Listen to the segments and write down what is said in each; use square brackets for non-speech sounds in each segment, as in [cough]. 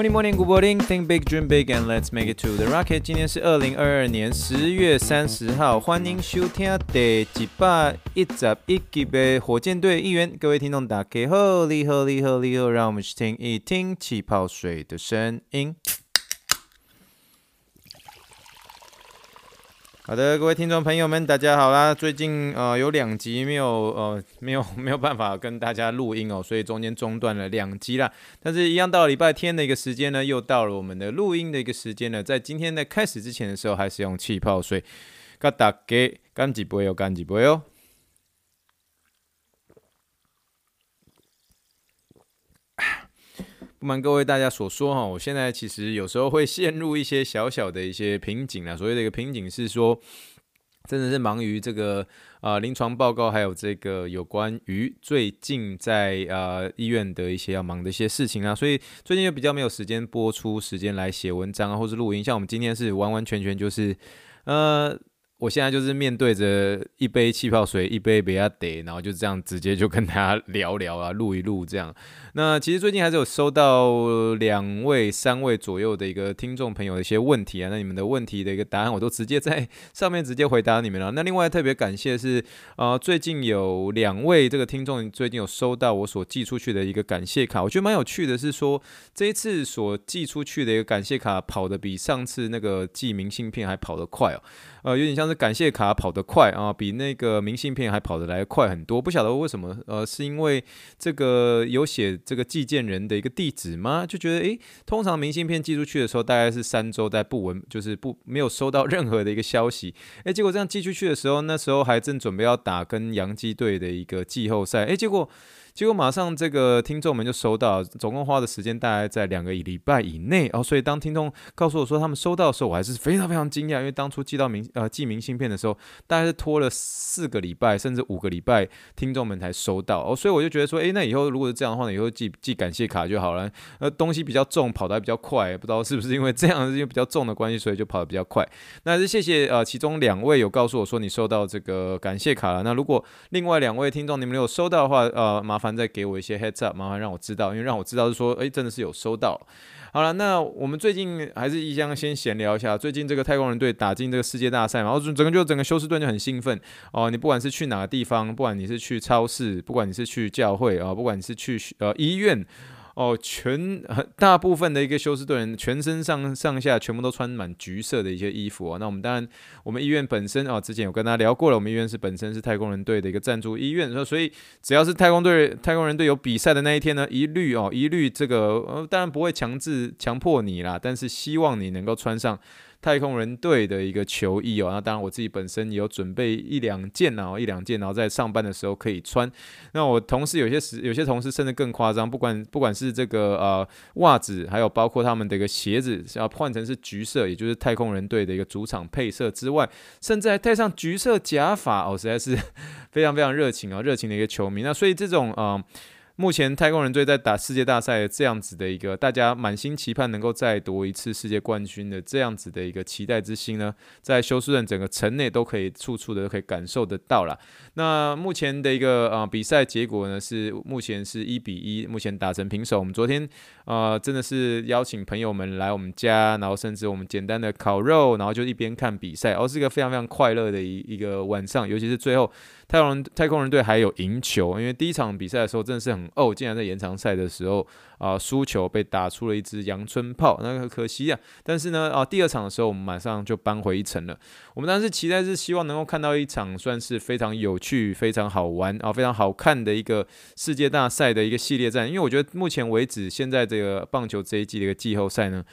Morning, morning, good morning. Think big, dream big, and let's make it to the rocket. 今天是二零二二年十月三十号，欢迎收听第一百一十一集的火箭队一员。各位听众，大家好，你好，你好，你好，让我们去听一听气泡水的声音。好的，各位听众朋友们，大家好啦！最近呃有两集没有呃 [laughs] 没有没有办法跟大家录音哦，所以中间中断了两集啦。但是，一样到礼拜天的一个时间呢，又到了我们的录音的一个时间了。在今天的开始之前的时候，还是用气泡水，干打给干几杯哦，干几杯哦。不瞒各位大家所说哈，我现在其实有时候会陷入一些小小的一些瓶颈啊。所谓的一个瓶颈是说，真的是忙于这个啊、临床报告，还有这个有关于最近在啊、医院的一些要忙的一些事情啊，所以最近就比较没有时间播出时间来写文章啊，或是录音。像我们今天是完完全全就是呃。我现在就是面对着一杯气泡水，一杯比亚迪，然后就这样直接就跟大家聊聊啊，录一录这样。那其实最近还是有收到两位、三位左右的一个听众朋友的一些问题啊，那你们的问题的一个答案我都直接在 [laughs] 上面直接回答你们了。那另外特别感谢是，呃，最近有两位这个听众最近有收到我所寄出去的一个感谢卡，我觉得蛮有趣的，是说这一次所寄出去的一个感谢卡跑得比上次那个寄明信片还跑得快哦。呃，有点像是感谢卡跑得快啊，比那个明信片还跑得来快很多。不晓得为什么，呃，是因为这个有写这个寄件人的一个地址吗？就觉得，诶，通常明信片寄出去的时候，大概是三周在不闻，就是不没有收到任何的一个消息。诶，结果这样寄出去的时候，那时候还正准备要打跟洋基队的一个季后赛，诶，结果。结果马上这个听众们就收到，总共花的时间大概在两个礼拜以内哦。所以当听众告诉我说他们收到的时候，我还是非常非常惊讶，因为当初寄到明呃寄明信片的时候，大概是拖了四个礼拜甚至五个礼拜，听众们才收到哦。所以我就觉得说，诶，那以后如果是这样的话呢，以后寄寄感谢卡就好了。呃，东西比较重，跑得还比较快，不知道是不是因为这样，是因为比较重的关系，所以就跑得比较快。那是谢谢呃其中两位有告诉我说你收到这个感谢卡了。那如果另外两位听众你们没有收到的话，呃，麻烦。再给我一些 heads up，麻烦让我知道，因为让我知道是说，诶，真的是有收到。好了，那我们最近还是一样先闲聊一下，最近这个太空人队打进这个世界大赛嘛，然后整个就整个休斯顿就很兴奋哦。你不管是去哪个地方，不管你是去超市，不管你是去教会啊，不管你是去呃医院。哦，全大部分的一个休斯顿人，全身上上下全部都穿满橘色的一些衣服哦。那我们当然，我们医院本身啊、哦，之前有跟大家聊过了，我们医院是本身是太空人队的一个赞助医院，所以只要是太空队太空人队有比赛的那一天呢，一律哦，一律这个呃，当然不会强制强迫你啦，但是希望你能够穿上。太空人队的一个球衣哦，那当然我自己本身也有准备一两件啊，一两件，然后在上班的时候可以穿。那我同事有些时，有些同事甚至更夸张，不管不管是这个呃袜子，还有包括他们的一个鞋子，要换成是橘色，也就是太空人队的一个主场配色之外，甚至还戴上橘色假发哦，实在是 [laughs] 非常非常热情啊，热情的一个球迷。那所以这种啊。目前太空人队在打世界大赛这样子的一个，大家满心期盼能够再夺一次世界冠军的这样子的一个期待之心呢，在休斯顿整个城内都可以处处的都可以感受得到了。那目前的一个、呃、比赛结果呢是目前是一比一，目前打成平手。我们昨天、呃、真的是邀请朋友们来我们家，然后甚至我们简单的烤肉，然后就一边看比赛，哦，是一个非常非常快乐的一一个晚上，尤其是最后。太空人太空人队还有赢球，因为第一场比赛的时候真的是很哦，竟然在延长赛的时候啊输球被打出了一支阳春炮，那个可惜啊。但是呢啊第二场的时候我们马上就扳回一城了。我们当时期待是希望能够看到一场算是非常有趣、非常好玩啊、非常好看的一个世界大赛的一个系列战，因为我觉得目前为止现在这个棒球这一季的一个季后赛呢。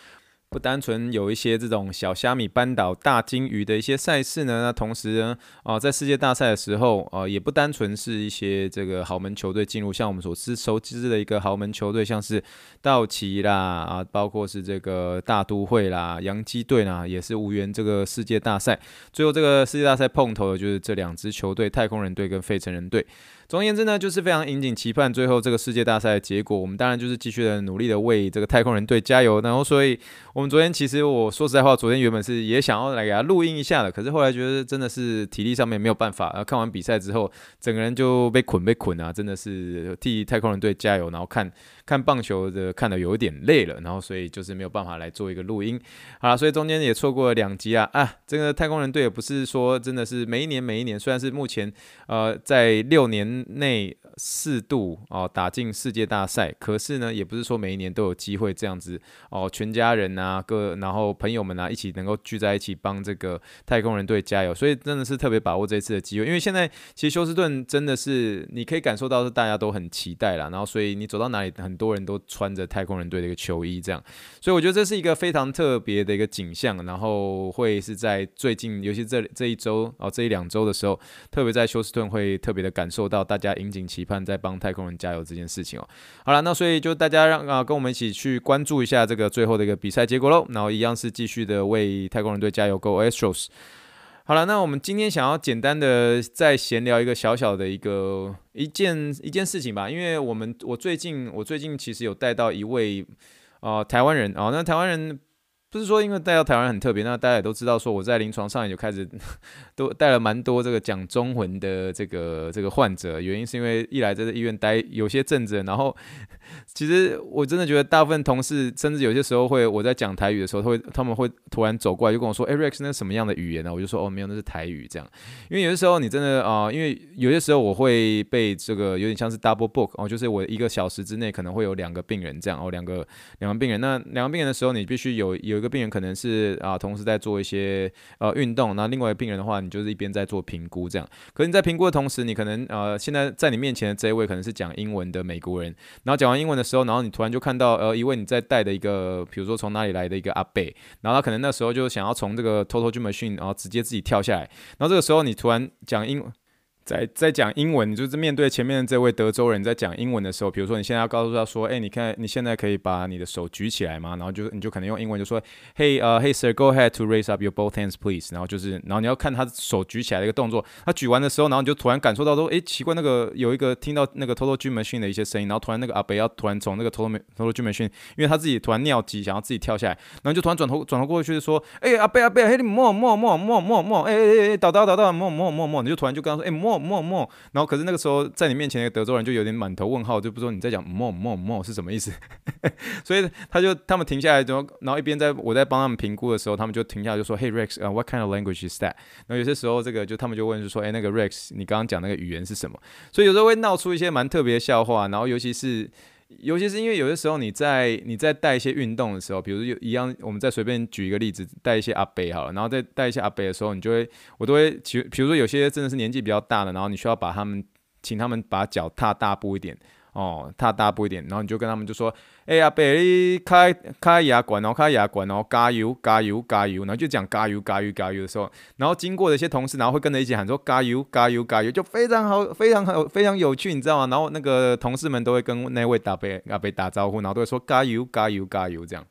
不单纯有一些这种小虾米扳倒大鲸鱼的一些赛事呢，那同时呢，啊，在世界大赛的时候，啊，也不单纯是一些这个豪门球队进入，像我们所知熟知的一个豪门球队，像是道奇啦，啊，包括是这个大都会啦、洋基队啦，也是无缘这个世界大赛。最后这个世界大赛碰头的就是这两支球队，太空人队跟费城人队。总而言之呢，就是非常引颈期盼最后这个世界大赛的结果。我们当然就是继续的努力的为这个太空人队加油。然后，所以我们昨天其实我说实在话，昨天原本是也想要来给他录音一下的，可是后来觉得真的是体力上面没有办法。然后看完比赛之后，整个人就被捆被捆啊，真的是替太空人队加油。然后看看棒球的看的有一点累了，然后所以就是没有办法来做一个录音。好了，所以中间也错过了两集啊啊！这个太空人队也不是说真的是每一年每一年，虽然是目前呃在六年嗯内四度哦打进世界大赛，可是呢也不是说每一年都有机会这样子。哦，全家人啊各然后朋友们啊一起能够聚在一起帮这个太空人队加油，所以真的是特别把握这次的机会，因为现在其实休斯顿真的是你可以感受到是大家都很期待啦，然后所以你走到哪里很多人都穿着太空人队的一个球衣这样，所以我觉得这是一个非常特别的一个景象，然后会是在最近尤其这这一周哦这一两周的时候，特别在休斯顿会特别的感受到大家引颈期盼在帮太空人加油这件事情哦。好了，那所以就大家让啊跟我们一起去关注一下这个最后的一个比赛结果喽，然后一样是继续的为太空人队加油，Go Astros！好了，那我们今天想要简单的再闲聊一个小小的一个一件一件事情吧，因为我们我最近我最近其实有带到一位啊、台湾人啊、哦，那台湾人。不是说因为带到台湾很特别，那大家也都知道，说我在临床上也就开始 [laughs] 都带了蛮多这个讲中文的这个这个患者，原因是因为一来在这医院待有些阵子，然后其实我真的觉得大部分同事，甚至有些时候会我在讲台语的时候，他会他们会突然走过来就跟我说，哎，Rex 那什么样的语言呢？我就说哦，没有，那是台语这样。因为有些时候你真的啊、因为有些时候我会被这个有点像是 double book 哦，就是我一个小时之内可能会有两个病人这样哦，两个两个病人，那两个病人的时候你必须有有。有一个病人可能是啊，同时在做一些呃运动，那另外一个病人的话，你就是一边在做评估这样。可是你在评估的同时，你可能呃，现在在你面前的这一位可能是讲英文的美国人，然后讲完英文的时候，然后你突然就看到呃一位你在带的一个，比如说从哪里来的一个阿贝，然后他可能那时候就想要从这个 Total Gym 然后直接自己跳下来，然后这个时候你突然讲英。在在讲英文，就是面对前面的这位德州人在讲英文的时候，比如说你现在要告诉他说，哎、你看你现在可以把你的手举起来吗？然后就你就可能用英文就说，Hey，呃、uh,，Hey sir，go ahead to raise up your both hands, please。然后就是，然后你要看他手举起来的一个动作，他举完的时候，然后你就突然感受到说，哎、奇怪，那个有一个听到那个 Total machine 的一些声音，然后突然那个阿北要突然从那个 Total Total Gym Machine，因为他自己突然尿急，想要自己跳下来，然后就突然转头转头过去说，哎、阿北阿北，嘿，你莫莫莫莫莫，哎哎哎，倒倒倒倒，莫莫莫莫，你就突然就跟他说，哎、欸，莫莫。然后可是那个时候在你面前的德州人就有点满头问号，就不说你在讲莫莫莫是什么意思，[laughs] 所以他就他们停下来之后，然后一边在我在帮他们评估的时候，他们就停下来就说，Hey Rex，呃，What kind of language is that？然后有些时候这个就他们就问就说，哎，那个 Rex，你刚刚讲那个语言是什么？所以有时候会闹出一些蛮特别的笑话，然后尤其是。尤其是因为有些时候你在你在带一些运动的时候，比如有一样，我们再随便举一个例子，带一些阿伯好了，然后再带一些阿伯的时候，你就会我都会，其比如说有些真的是年纪比较大的，然后你需要把他们请他们把脚踏大步一点。哦，踏大步一点，然后你就跟他们就说：“哎呀，伯，你开开牙管哦，开牙管哦，加油加油加油！”然后就讲加油加油加油的时候，然后经过的一些同事，然后会跟着一起喊说：“加油加油加油！”就非常好，非常好，非常有趣，你知道吗？然后那个同事们都会跟那位大伯阿伯打招呼，然后都会说：“加油加油加油！”这样。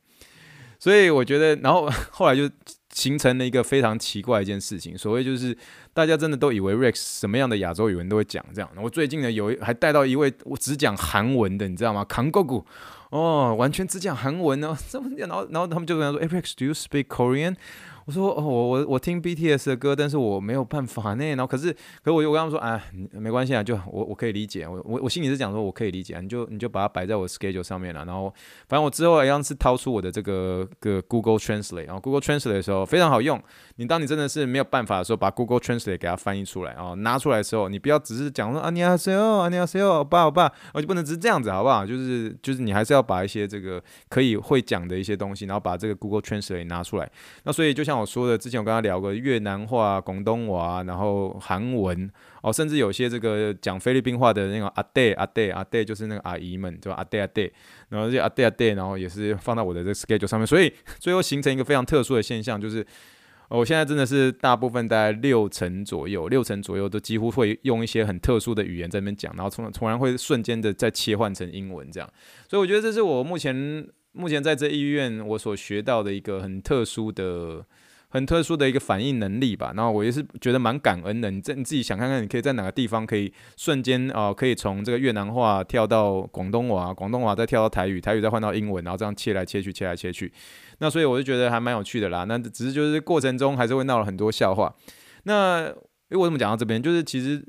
所以我觉得，然后后来就形成了一个非常奇怪一件事情，所谓就是。大家真的都以为 Rex 什么样的亚洲语文都会讲这样。我最近呢有还带到一位我只讲韩文的，你知道吗？韩国语哦，完全只讲韩文哦。[laughs] 然后然后他们就跟他说：“哎，Rex，do you speak Korean？” 我说哦，我我我听 BTS 的歌，但是我没有办法呢。[laughs] 然后可是，可是我又我跟他们说，哎，没关系啊，就我我可以理解，我我我心里是讲说我可以理解，你就你就把它摆在我 schedule 上面了。然后反正我之后一样是掏出我的这个个 Google Translate，然后 Google Translate 的时候非常好用。你当你真的是没有办法的时候，把 Google Translate 给它翻译出来啊，拿出来的时候，你不要只是讲说啊，你好，say 哦，你好，say 哦，爸，爸，我就不能只是这样子，好不好？就是就是你还是要把一些这个可以会讲的一些东西，然后把这个 Google Translate 拿出来。那所以就像我说的，之前我跟他聊过越南话、广东话，然后韩文哦，甚至有些这个讲菲律宾话的那个阿爹阿爹阿爹，就是那个阿姨们，对吧？阿爹阿爹，然后这阿爹阿爹，然后也是放到我的这个 schedule 上面，所以最后形成一个非常特殊的现象，就是我现在真的是大部分大概六成左右，六成左右都几乎会用一些很特殊的语言在那边讲，然后从突然会瞬间的再切换成英文这样，所以我觉得这是我目前目前在这医院我所学到的一个很特殊的。很特殊的一个反应能力吧。然后我也是觉得蛮感恩的。你这你自己想看看，你可以在哪个地方可以瞬间啊、可以从这个越南话跳到广东话，广东话再跳到台语，台语再换到英文，然后这样切来切去，切来切去。那所以我就觉得还蛮有趣的啦。那只是就是过程中还是会闹了很多笑话。那诶，我怎么讲到这边？就是其实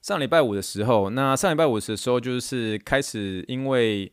上礼拜五的时候，那上礼拜五的时候就是开始，因为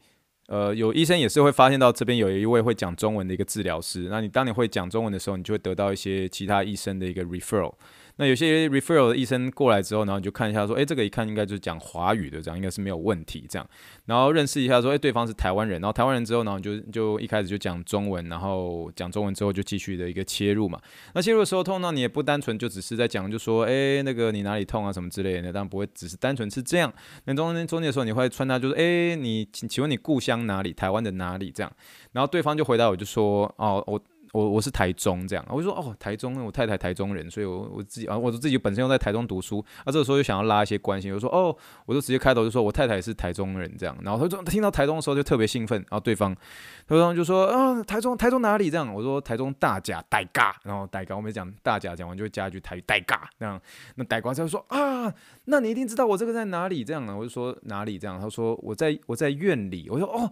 呃有医生也是会发现到这边有一位会讲中文的一个治疗师。那你当你会讲中文的时候，你就会得到一些其他医生的一个 referral。那有些 referral 的医生过来之后，然后你就看一下说，诶，这个一看应该就是讲华语的，这样应该是没有问题。这样，然后认识一下说，诶，对方是台湾人，然后台湾人之后，然后就就一开始就讲中文，然后讲中文之后就继续的一个切入嘛。那切入的时候，通常你也不单纯就只是在讲，就说，诶，那个你哪里痛啊什么之类的，当然不会只是单纯是这样。那中间中间的时候，你会穿插就是，诶，你请请问你故乡哪里？台湾的哪里？这样，然后对方就回答我就说，哦，我。我我是台中这样，我就说哦，台中，我太太台中人，所以我我自己啊，我自己本身又在台中读书，啊，这个时候就想要拉一些关系，我说哦，我就直接开头就说我太太是台中人这样，然后他说他听到台中的时候就特别兴奋，然后对方，对方就说啊，台中台中哪里这样？我说台中大甲代嘎，然后代嘎我没讲大甲，讲完就会加一句台语大甲这样，那大甲就说啊，那你一定知道我这个在哪里这样呢？我就说哪里这样？他说我在我在院里，我说哦。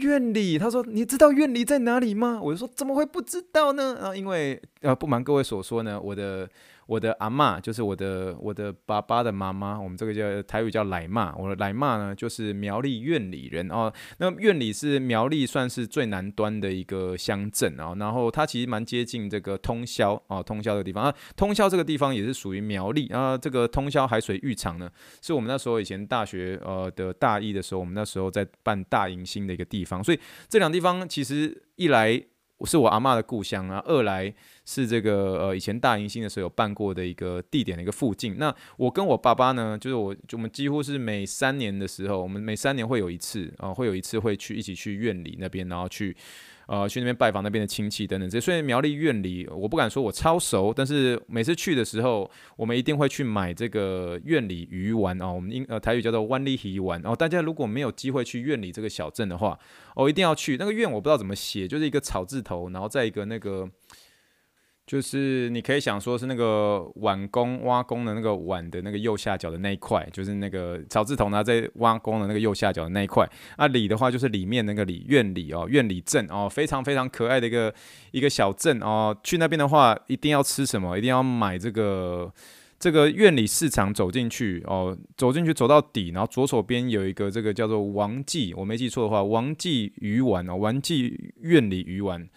院里，他说：“你知道院里在哪里吗？”我就说：“怎么会不知道呢？”啊，因为呃，不瞒各位所说呢，我的。我的阿嬷就是我的我的爸爸的妈妈，我们这个叫台语叫奶妈。我的奶妈呢，就是苗栗苑里人哦。那苑里是苗栗算是最南端的一个乡镇啊。然后它其实蛮接近这个通霄啊，通霄的地方啊。通霄这个地方也是属于苗栗啊。这个通霄海水浴场呢，是我们那时候以前大学呃的大一的时候，我们那时候在办大迎新的一个地方。所以这两地方其实一来。是我阿嬷的故乡啊，二来是这个呃以前大迎新的时候有办过的一个地点的一个附近。那我跟我爸爸呢，就是我就我们几乎是每三年的时候，我们每三年会有一次啊、会有一次会去一起去院里那边，然后去。呃，去那边拜访那边的亲戚等等这。虽然苗栗院里，我不敢说我超熟，但是每次去的时候，我们一定会去买这个院里鱼丸啊。我们英呃台语叫做湾里鱼丸哦。大家如果没有机会去院里这个小镇的话，哦，一定要去。那个院我不知道怎么写，就是一个草字头，然后再一个那个。就是你可以想说是那个碗工挖工的那个碗的那个右下角的那一块，就是那个草字头呢，在挖工的那个右下角的那一块。啊，里的话就是里面那个里，院里哦，院里镇哦，非常非常可爱的一个一个小镇哦。去那边的话，一定要吃什么？一定要买这个这个院里市场走进去哦，走进去走到底，然后左手边有一个这个叫做王记，我没记错的话，王记鱼丸哦，王记院里鱼丸。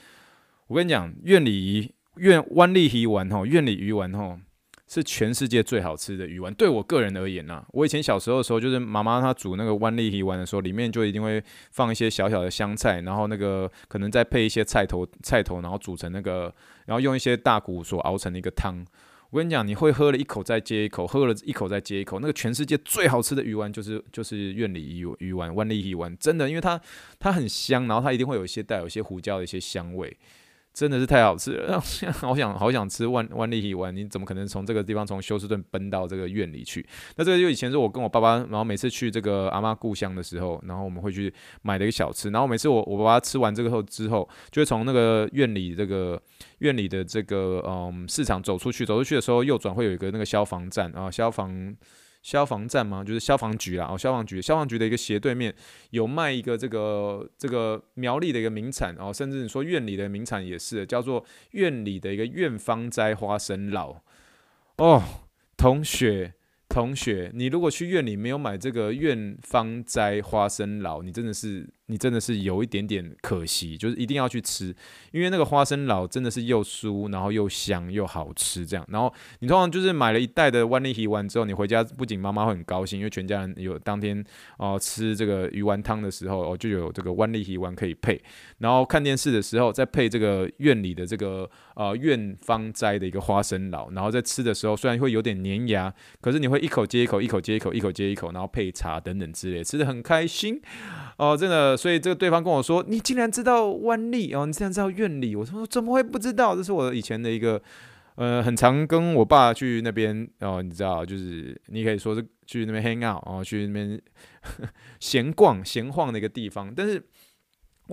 我跟你讲，院里。苑湾里鱼丸吼，苑里鱼丸吼是全世界最好吃的鱼丸。对我个人而言呐、我以前小时候的时候，就是妈妈她煮那个湾里鱼丸的时候，里面就一定会放一些小小的香菜，然后那个可能再配一些菜头，菜头，然后煮成那个，然后用一些大骨所熬成的一个汤。我跟你讲，你会喝了一口再接一口，喝了一口再接一口，那个全世界最好吃的鱼丸就是就是苑里鱼鱼丸，湾里鱼丸，真的，因为它它很香，然后它一定会有一些带有一些胡椒的一些香味。真的是太好吃了，[laughs] 好想好想吃湾湾里鱼丸，你怎么可能从这个地方从休斯顿奔到这个院里去？那这个就以前是我跟我爸爸，然后每次去这个阿妈故乡的时候，然后我们会去买的一个小吃。然后每次我我爸爸吃完这个后之后，就会从那个院里这个院里的这个嗯市场走出去，走出去的时候右转会有一个那个消防站啊，消防。消防站吗？就是消防局啦。哦，消防局，消防局的一个斜对面有卖一个这个这个苗栗的一个名产哦，甚至你说院里的名产也是，叫做院里的一个院方斋花生佬哦，同学。同学，你如果去院里没有买这个院方斋花生佬，你真的是你真的是有一点点可惜，就是一定要去吃，因为那个花生酪真的是又酥，然后又香又好吃这样。然后你通常就是买了一袋的湾里鱼丸之后，你回家不仅妈妈会很高兴，因为全家人有当天哦、吃这个鱼丸汤的时候哦就有这个湾里鱼丸可以配，然后看电视的时候再配这个院里的这个呃院方斋的一个花生酪，然后在吃的时候虽然会有点粘牙，可是你会。一口接一口，一口接一口，一口接一口，然后配茶等等之类，吃得很开心哦，真的。所以这个对方跟我说：“你竟然知道湾里哦，你竟然知道院里。”我说：“怎么会不知道？这是我以前的一个呃，很常跟我爸去那边哦，你知道，就是你可以说是去那边 hang out 哦，去那边 [laughs] 闲逛闲晃的一个地方。但是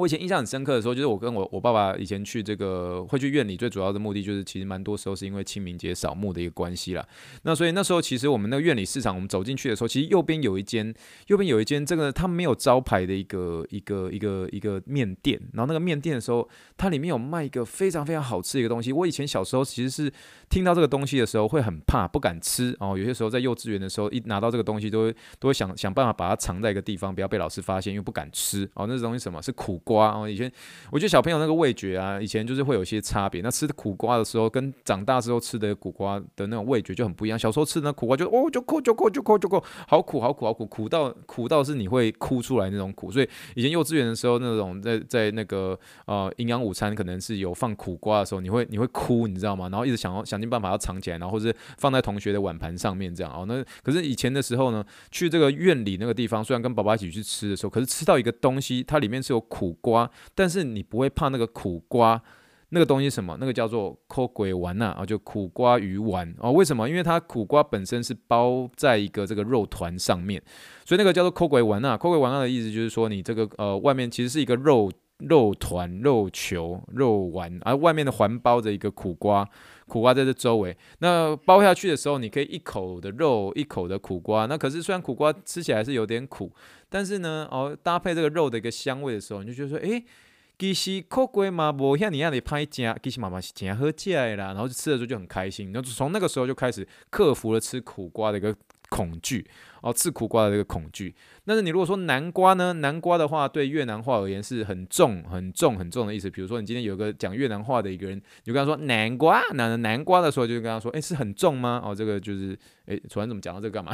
我以前印象很深刻的时候，就是我跟我我爸爸以前去这个会去院里，最主要的目的就是其实蛮多时候是因为清明节扫墓的一个关系啦。那所以那时候其实我们那个院里市场，我们走进去的时候，其实右边有一间，右边有一间这个它没有招牌的一个一个一个一个面店。然后那个面店的时候，它里面有卖一个非常非常好吃的一个东西。我以前小时候其实是听到这个东西的时候会很怕，不敢吃哦。有些时候在幼稚园的时候，一拿到这个东西都会都会想想办法把它藏在一个地方，不要被老师发现，因为不敢吃哦。那东西什么是苦瓜哦？以前我觉得小朋友那个味觉啊，以前就是会有些差别。那吃苦瓜的时候，跟长大之后吃的苦瓜的那种味觉就很不一样。小时候吃的那苦瓜就哦，就苦就苦就苦就苦，好苦好苦好苦，苦到苦到是你会哭出来那种苦。所以以前幼稚园的时候，那种在在那个呃营养午餐可能是有放苦瓜的时候，你会你会哭，你知道吗？然后一直想要想尽办法要藏起来，然后或是放在同学的碗盘上面这样哦。那可是以前的时候呢，去这个院里那个地方，虽然跟爸爸一起去吃的时候，可是吃到一个东西，它里面是有苦苦瓜。但是你不会怕那个苦瓜，那个东西什么？那个叫做苦鬼丸呐啊，就苦瓜鱼丸哦。为什么？因为它苦瓜本身是包在一个这个肉团上面，所以那个叫做苦鬼丸呐。苦鬼丸呐的意思就是说，你这个呃外面其实是一个肉肉团、肉球、肉丸，而外面的环包着一个苦瓜，苦瓜在这周围。那包下去的时候，你可以一口的肉，一口的苦瓜。那可是虽然苦瓜吃起来是有点苦。但是呢，哦，搭配这个肉的一个香味的时候，你就觉得说，诶，其实苦瓜嘛，无像你那里歹食，其实妈妈是真好食的啦。然后就吃的时候就很开心，然后从那个时候就开始克服了吃苦瓜的一个恐惧。哦，吃苦瓜的这个恐惧。但是你如果说南瓜呢？南瓜的话，对越南话而言是很重、很重、很重的意思。比如说，你今天有个讲越南话的一个人，你就跟他说南瓜，南南瓜的时候，就跟他说，诶，是很重吗？哦，这个就是，诶，突然怎么讲到这个干嘛？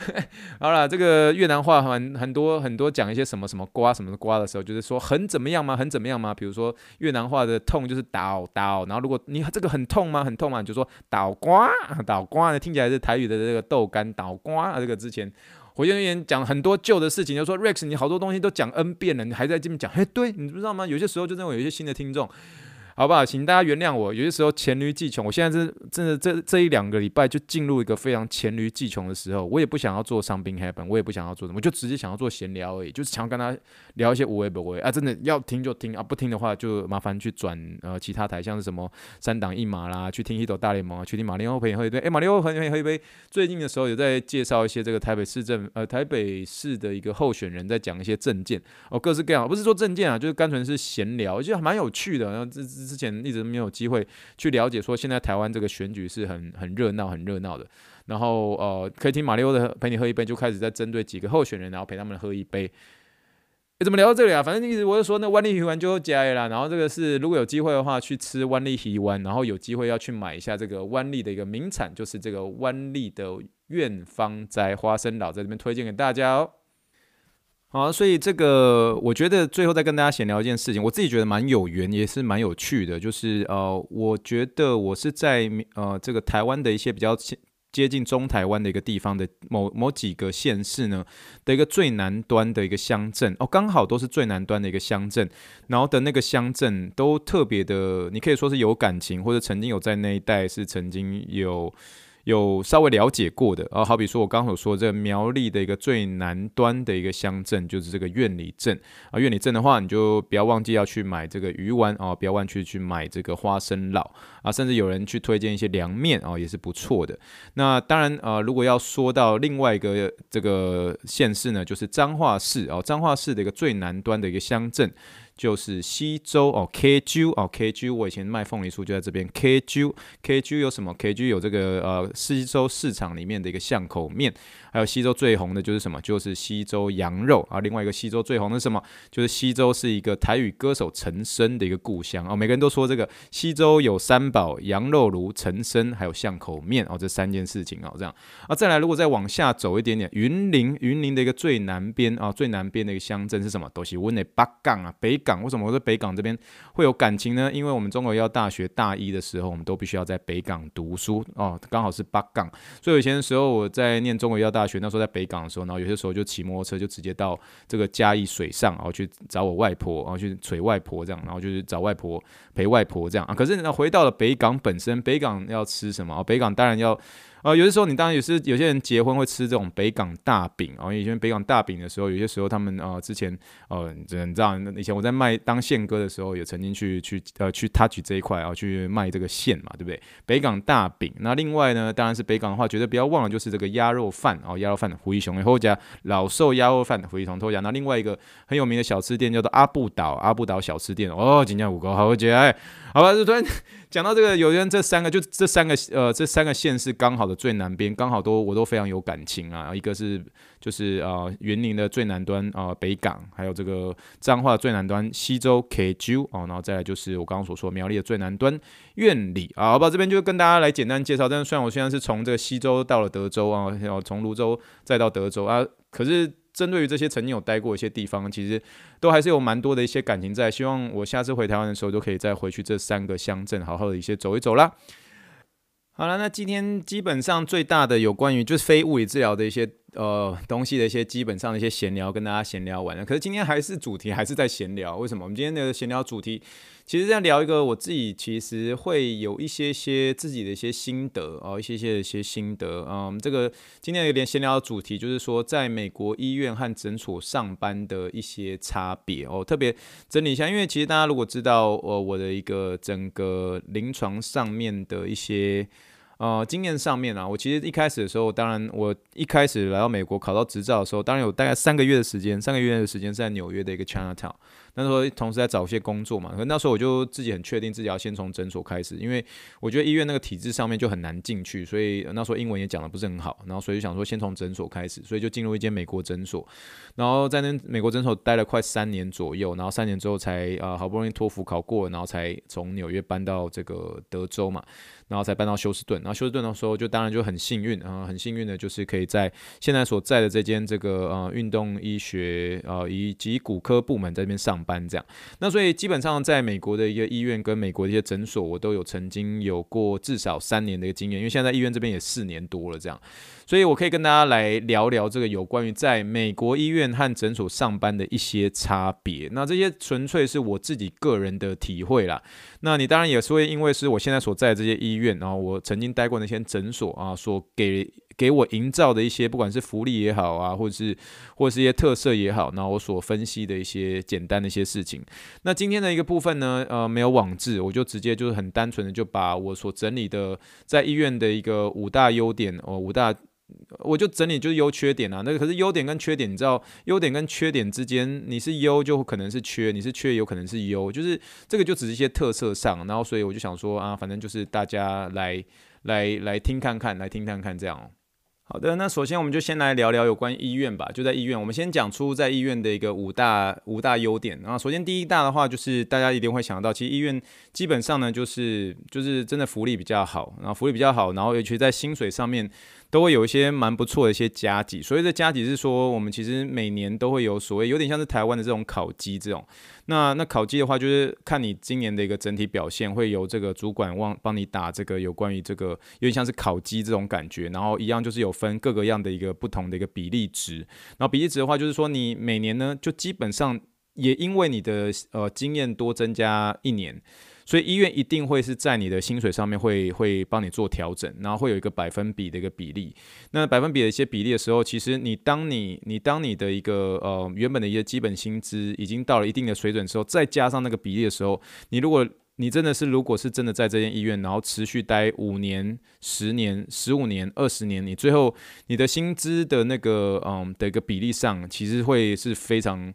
[laughs] 好了，这个越南话很很多很多讲一些什么什么瓜什么的瓜的时候，就是说很怎么样吗？很怎么样吗？比如说越南话的痛就是倒倒，然后如果你这个很痛吗？很痛吗？你就说倒瓜倒瓜，听起来是台语的这个豆干倒瓜这个之前。火焰人讲很多旧的事情，就说 Rex，你好多东西都讲 N 遍了，你还在这边讲？嘿，对，你不知道吗？有些时候就认为有些新的听众。好不好？请大家原谅我，有些时候黔驴技穷。我现在是真的这这一两个礼拜就进入一个非常黔驴技穷的时候。我也不想要做上宾 happen，我也不想要做什么，就直接想要做闲聊而已，就是想要跟他聊一些无为不为啊。真的要听就听啊，不听的话就麻烦去转呃其他台，像是什么三档一码啦，去听一斗大联盟啊，去听马里奥陪你喝一杯。哎，马里奥陪你喝一杯。最近的时候有在介绍一些这个台北市政呃台北市的一个候选人，在讲一些政见哦，各式各样，不是说政见啊，就是单纯是闲聊，我觉得还蛮有趣的。然后这这之前一直没有。机会去了解，说现在台湾这个选举是很很热闹、很热闹的。然后呃，可以听马里欧的陪你喝一杯，就开始在针对几个候选人，然后陪他们喝一杯。诶，怎么聊到这里啊？反正一直我就说那湾里鱼丸就加啦。然后这个是如果有机会的话，去吃湾里鱼丸，然后有机会要去买一下这个湾里的一个名产，就是这个湾里的苑芳斋花生老，在这边推荐给大家哦。好，所以这个我觉得最后再跟大家闲聊一件事情，我自己觉得蛮有缘，也是蛮有趣的，就是呃，我觉得我是在呃这个台湾的一些比较接近中台湾的一个地方的某某几个县市呢的一个最南端的一个乡镇哦，刚好都是最南端的一个乡镇，然后的那个乡镇都特别的，你可以说是有感情，或者曾经有在那一带是曾经有。有稍微了解过的，啊，好比说我刚所说这个苗栗的一个最南端的一个乡镇，就是这个苑里镇啊。苑里镇的话，你就不要忘记要去买这个鱼丸啊，不要忘记去买这个花生酪啊，甚至有人去推荐一些凉面啊，也是不错的。那当然啊，如果要说到另外一个这个县市呢，就是彰化市啊，彰化市的一个最南端的一个乡镇。就是西周哦，KJ 哦，KJ 我以前卖凤梨酥就在这边。，KJ KJ 有什么？KJ 有这个呃，西周市场里面的一个巷口面。还有西周最红的就是什么？就是西周羊肉啊。另外一个西周最红的是什么？就是西周是一个台语歌手陈升的一个故乡哦。每个人都说这个西周有三宝：羊肉炉、陈升，还有巷口面哦。这三件事情哦，这样啊。再来，如果再往下走一点点，云林，云林的一个最南边啊，最南边的一个乡镇是什么？都是温的八杠啊，北港。为什么我在北港这边会有感情呢？因为我们中国医药大学大一的时候，我们都必须要在北港读书哦，刚好是北港。所以以前的时候我在念中国医药大学。那时候在北港的时候，然后有些时候就骑摩托车就直接到这个嘉义水上，然后去找我外婆，然后去捶外婆这样，然后就是找外婆陪外婆这样啊。可是呢，回到了北港本身，北港要吃什么？北港当然要呃，有的时候你当然也是有些人结婚会吃这种北港大饼啊，以前北港大饼的时候，有些时候他们啊、呃、之前呃你知道，以前我在卖当线哥的时候，也曾经去去呃去 touch 这一块啊，去卖这个线嘛，对不对？北港大饼。那另外呢，当然是北港的话，绝对不要忘了就是这个鸭肉饭啊，鸭肉饭的胡一雄后加老寿鸭肉饭的胡一雄偷家。那另外一个很有名的小吃店叫做阿布岛，阿布岛小吃店哦，今天五个好我姐哎，好吧，就突然。讲到这个，有人这三个就这三个呃这三个县是刚好的最南边，刚好都我都非常有感情啊。一个是就是啊云林的最南端啊、呃、北港，还有这个彰化最南端西州 KQ 哦，然后再来就是我刚刚所说苗栗的最南端苑里啊。好吧，这边就跟大家来简单介绍。但是虽然我现在是从这个西州到了德州啊，然后从泸州再到德州啊，可是。针对于这些曾经有待过一些地方，其实都还是有蛮多的一些感情在。希望我下次回台湾的时候，都可以再回去这三个乡镇，好好的一些走一走啦。好了，那今天基本上最大的有关于就是非物理治疗的一些。呃，东西的一些基本上的一些闲聊，跟大家闲聊完了。可是今天还是主题，还是在闲聊。为什么？我们今天的闲聊主题，其实在聊一个我自己其实会有一些些自己的一些心得哦，一些些一些心得。嗯，这个今天有点闲聊的主题，就是说在美国医院和诊所上班的一些差别哦，特别整理一下。因为其实大家如果知道，呃，我的一个整个临床上面的一些。呃，经验上面啊，我其实一开始的时候，当然我一开始来到美国考到执照的时候，当然有大概三个月的时间，三个月的时间是在纽约的一个 Chinatown。那时候同时在找一些工作嘛，可那时候我就自己很确定自己要先从诊所开始，因为我觉得医院那个体制上面就很难进去，所以那时候英文也讲得不是很好，然后所以想说先从诊所开始，所以就进入一间美国诊所，然后在那美国诊所待了快三年左右，然后三年之后才、呃、好不容易托福考过，然后才从纽约搬到这个德州嘛。然后才搬到休斯顿，然后休斯顿的时候就当然就很幸运啊、很幸运的就是可以在现在所在的这间这个呃运动医学呃以及骨科部门在这边上班这样。那所以基本上在美国的一个医院跟美国的一些诊所，我都有曾经有过至少三年的一个经验，因为现在在医院这边也四年多了这样。所以我可以跟大家来聊聊这个有关于在美国医院和诊所上班的一些差别。那这些纯粹是我自己个人的体会啦。那你当然也是会因为是我现在所在的这些医院，然后我曾经待过那些诊所啊，所给给我营造的一些，不管是福利也好啊，或者是或者是一些特色也好，然后我所分析的一些简单的一些事情。那今天的一个部分呢，呃，没有网志，我就直接就是很单纯的就把我所整理的在医院的一个五大优点哦，五大。我就整理就是优缺点啊，那个可是优点跟缺点，你知道优点跟缺点之间，你是优就可能是缺，你是缺有可能是优，就是这个就只是一些特色上，然后所以我就想说啊，反正就是大家来来来听看看，来听看看这样。好的，那首先我们就先来聊聊有关医院吧，就在医院，我们先讲出在医院的一个五大五大优点。然后首先第一大的话，就是大家一定会想到，其实医院基本上呢，就是就是真的福利比较好，然后福利比较好，然后尤其在薪水上面。都会有一些蛮不错的一些加给，所谓的加给是说，我们其实每年都会有所谓，有点像是台湾的这种考绩这种。那那考绩的话，就是看你今年的一个整体表现，会由这个主管帮帮你打这个有关于这个有点像是考绩这种感觉。然后一样就是有分各个样的一个不同的一个比例值。然后比例值的话，就是说你每年呢，就基本上也因为你的呃经验多增加一年。所以医院一定会是在你的薪水上面会会帮你做调整，然后会有一个百分比的一个比例。那百分比的一些比例的时候，其实你当你你当你的一个呃原本的一些基本薪资已经到了一定的水准的时候，再加上那个比例的时候，你如果你真的是如果是真的在这间医院，然后持续待五年、十年、十五年、二十年，你最后你的薪资的那个嗯的一个比例上，其实会是非常。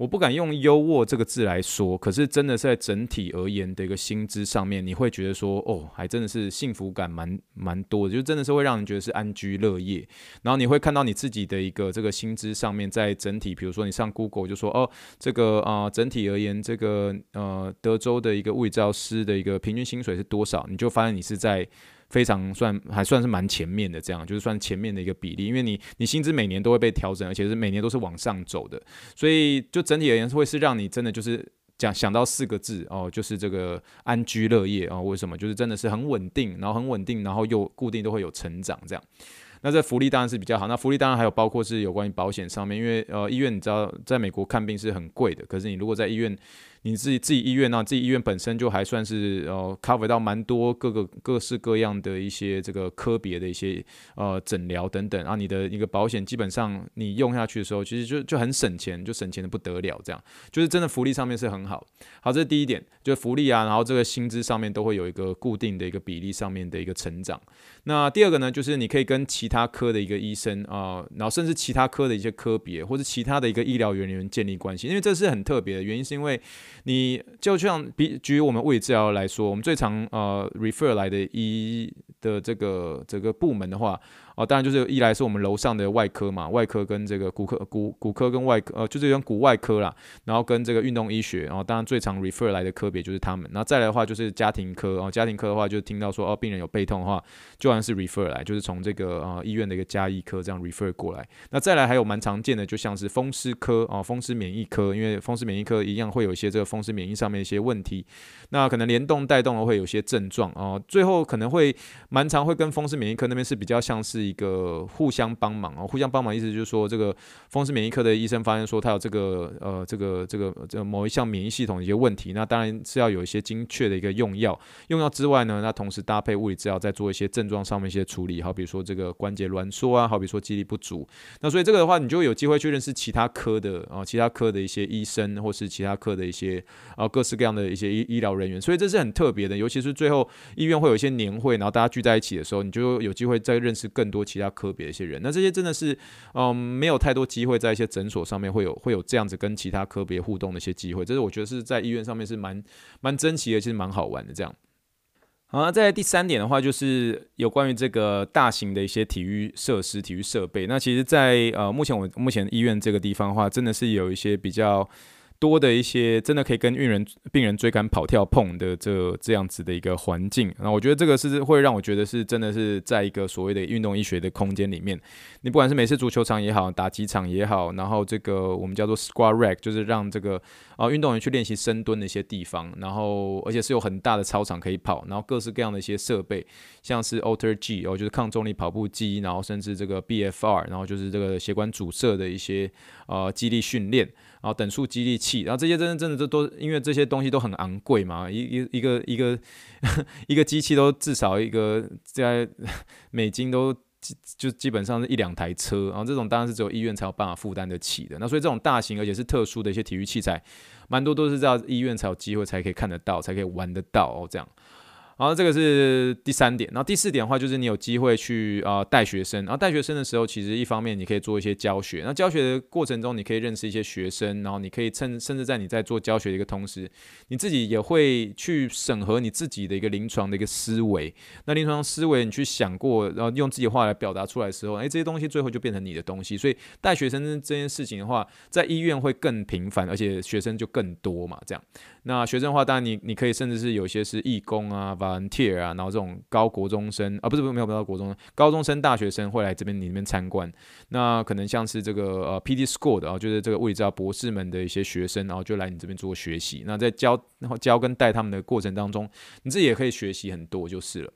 我不敢用优渥这个字来说，可是真的是在整体而言的一个薪资上面，你会觉得说，哦，还真的是幸福感蛮蛮多的，就真的是会让人觉得是安居乐业。然后你会看到你自己的一个这个薪资上面，在整体，比如说你上 Google 就说，哦，这个啊、整体而言，这个呃，德州的一个物理治疗师的一个平均薪水是多少，你就发现你是在。非常算还算是蛮前面的，这样就是算前面的一个比例，因为你你薪资每年都会被调整，而且是每年都是往上走的，所以就整体而言会是让你真的就是讲想到四个字哦，就是这个安居乐业哦。为什么？就是真的是很稳定，然后很稳定，然后又固定都会有成长这样。那这福利当然是比较好，那福利当然还有包括是有关于保险上面，因为呃医院你知道在美国看病是很贵的，可是你如果在医院。你自己自己医院呢，自己医院本身就还算是呃 cover 到蛮多各个各式各样的一些这个科别的一些呃诊疗等等，啊你的一个保险基本上你用下去的时候，其实就就很省钱，就省钱的不得了，这样就是真的福利上面是很好。好，这是第一点，就福利啊，然后这个薪资上面都会有一个固定的一个比例上面的一个成长。那第二个呢，就是你可以跟其他科的一个医生啊、然后甚至其他科的一些科别或者其他的一个医疗人员建立关系，因为这是很特别的原因，是因为你就像比举我们物理治疗来说，我们最常呃 refer 来的医的这个这个部门的话。哦，当然就是一来是我们楼上的外科嘛，外科跟这个骨科、骨骨科跟外科，呃，就是讲骨外科啦，然后跟这个运动医学，然后当然最常 refer 来的科别就是他们，然后再来的话就是家庭科，哦，家庭科的话就听到说哦，病人有背痛的话，就算是 refer 来，就是从这个呃医院的一个家医科这样 refer 过来。那再来还有蛮常见的，就像是风湿科哦，风湿免疫科，因为风湿免疫科一样会有一些这个风湿免疫上面一些问题，那可能联动带动的会有些症状哦，最后可能会蛮常会跟风湿免疫科那边是比较像是。一个互相帮忙啊，互相帮忙意思就是说，这个风湿免疫科的医生发现说他有这个呃这个这个这某一项免疫系统的一些问题，那当然是要有一些精确的一个用药，用药之外呢，那同时搭配物理治疗，再做一些症状上面一些处理，好比如说这个关节挛缩啊，好比如说肌力不足，那所以这个的话，你就有机会去认识其他科的啊，其他科的一些医生，或是其他科的一些啊各式各样的一些医医疗人员，所以这是很特别的，尤其是最后医院会有一些年会，然后大家聚在一起的时候，你就有机会再认识更多。其他科别的一些人，那这些真的是，嗯，没有太多机会在一些诊所上面会有会有这样子跟其他科别互动的一些机会，这是我觉得是在医院上面是蛮蛮珍奇的，其实蛮好玩的这样。好，那在第三点的话，就是有关于这个大型的一些体育设施、体育设备。那其实，在呃目前我目前医院这个地方的话，真的是有一些比较。多的一些真的可以跟病人病人追赶跑跳碰的这这样子的一个环境，那我觉得这个是会让我觉得是真的是在一个所谓的运动医学的空间里面，你不管是美式足球场也好，打击场也好，然后这个我们叫做 squat rack，就是让这个啊运动员去练习深蹲的一些地方，然后而且是有很大的操场可以跑，然后各式各样的一些设备，像是 AlterG 哦，就是抗重力跑步机，然后甚至这个 BFR，然后就是这个血管阻塞的一些呃肌力训练。然后等速激励器，然后这些真的真的都都因为这些东西都很昂贵嘛，一一一个一个 [laughs] 一个机器都至少一个在美金都就基本上是一两台车，然后这种当然是只有医院才有办法负担得起的。那所以这种大型而且是特殊的一些体育器材，蛮多都是在医院才有机会才可以看得到，才可以玩得到哦，这样。然后这个是第三点，然后第四点的话就是你有机会去啊带学生，然后带学生的时候，其实一方面你可以做一些教学，那教学的过程中你可以认识一些学生，然后你可以趁甚至在你在做教学的一个同时，你自己也会去审核你自己的一个临床的一个思维，那临床思维你去想过，然后用自己话来表达出来的时候，哎，这些东西最后就变成你的东西，所以带学生这件事情的话，在医院会更频繁，而且学生就更多嘛，这样。那学生的话，当然你你可以甚至是有些是义工啊、unteer 啊，然后这种高国中生啊，不是不是没有没有高国中生，高中生大学生会来这边里面参观。那可能像是这个呃 PD School 的啊，就是这个物理治疗博士们的一些学生，然后就来你这边做学习。那在教然后教跟带他们的过程当中，你自己也可以学习很多就是了。